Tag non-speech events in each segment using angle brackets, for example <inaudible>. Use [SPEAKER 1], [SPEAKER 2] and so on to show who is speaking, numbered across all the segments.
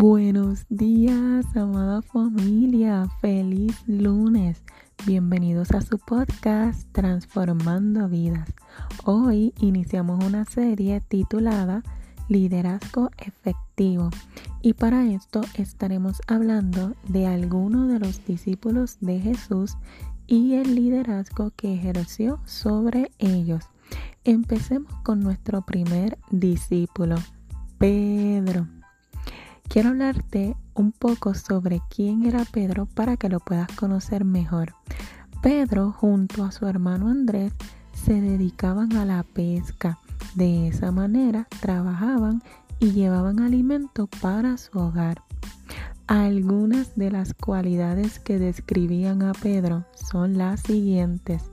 [SPEAKER 1] Buenos días, amada familia. Feliz lunes. Bienvenidos a su podcast Transformando Vidas. Hoy iniciamos una serie titulada Liderazgo Efectivo. Y para esto estaremos hablando de algunos de los discípulos de Jesús y el liderazgo que ejerció sobre ellos. Empecemos con nuestro primer discípulo, Pedro. Quiero hablarte un poco sobre quién era Pedro para que lo puedas conocer mejor. Pedro junto a su hermano Andrés se dedicaban a la pesca. De esa manera trabajaban y llevaban alimento para su hogar. Algunas de las cualidades que describían a Pedro son las siguientes.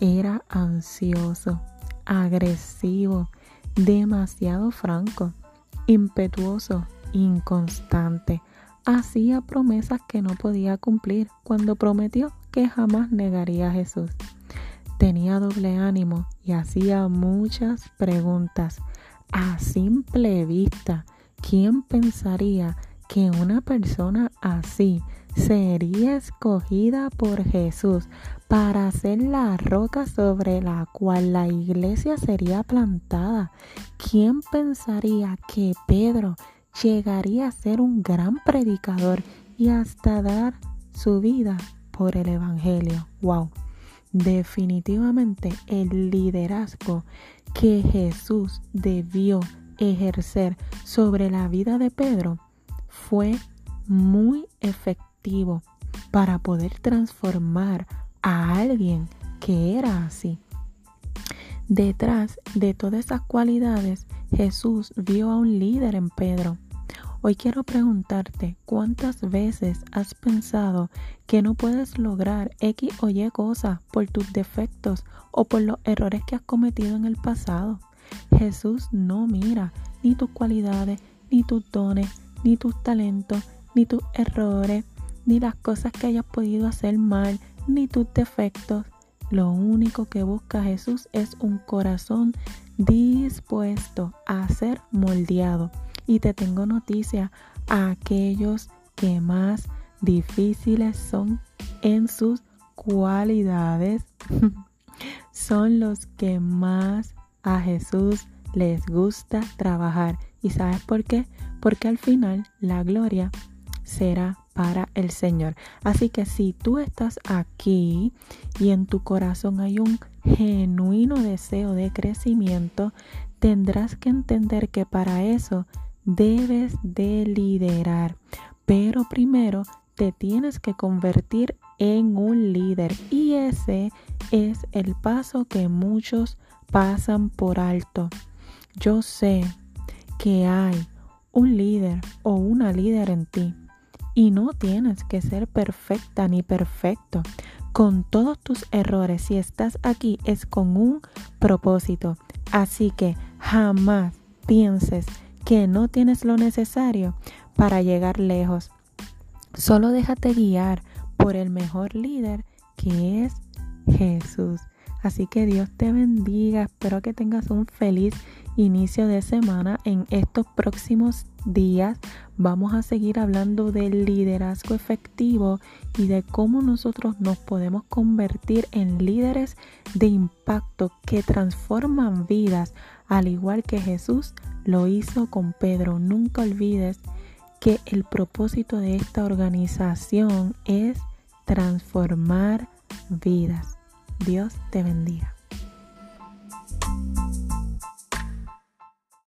[SPEAKER 1] Era ansioso, agresivo, demasiado franco, impetuoso, inconstante. Hacía promesas que no podía cumplir cuando prometió que jamás negaría a Jesús. Tenía doble ánimo y hacía muchas preguntas. A simple vista, ¿quién pensaría que una persona así sería escogida por Jesús para ser la roca sobre la cual la iglesia sería plantada? ¿Quién pensaría que Pedro llegaría a ser un gran predicador y hasta dar su vida por el Evangelio. ¡Wow! Definitivamente el liderazgo que Jesús debió ejercer sobre la vida de Pedro fue muy efectivo para poder transformar a alguien que era así. Detrás de todas esas cualidades, Jesús vio a un líder en Pedro. Hoy quiero preguntarte cuántas veces has pensado que no puedes lograr X o Y cosas por tus defectos o por los errores que has cometido en el pasado. Jesús no mira ni tus cualidades, ni tus dones, ni tus talentos, ni tus errores, ni las cosas que hayas podido hacer mal, ni tus defectos. Lo único que busca Jesús es un corazón dispuesto a ser moldeado. Y te tengo noticia, aquellos que más difíciles son en sus cualidades <laughs> son los que más a Jesús les gusta trabajar. ¿Y sabes por qué? Porque al final la gloria será para el Señor. Así que si tú estás aquí y en tu corazón hay un genuino deseo de crecimiento, tendrás que entender que para eso debes de liderar. Pero primero te tienes que convertir en un líder y ese es el paso que muchos pasan por alto. Yo sé que hay un líder o una líder en ti y no tienes que ser perfecta ni perfecto. Con todos tus errores, si estás aquí, es con un propósito. Así que jamás pienses que no tienes lo necesario para llegar lejos. Solo déjate guiar por el mejor líder que es Jesús. Así que Dios te bendiga. Espero que tengas un feliz inicio de semana. En estos próximos días vamos a seguir hablando del liderazgo efectivo y de cómo nosotros nos podemos convertir en líderes de impacto que transforman vidas, al igual que Jesús lo hizo con Pedro. Nunca olvides que el propósito de esta organización es transformar vidas. Dios te bendiga.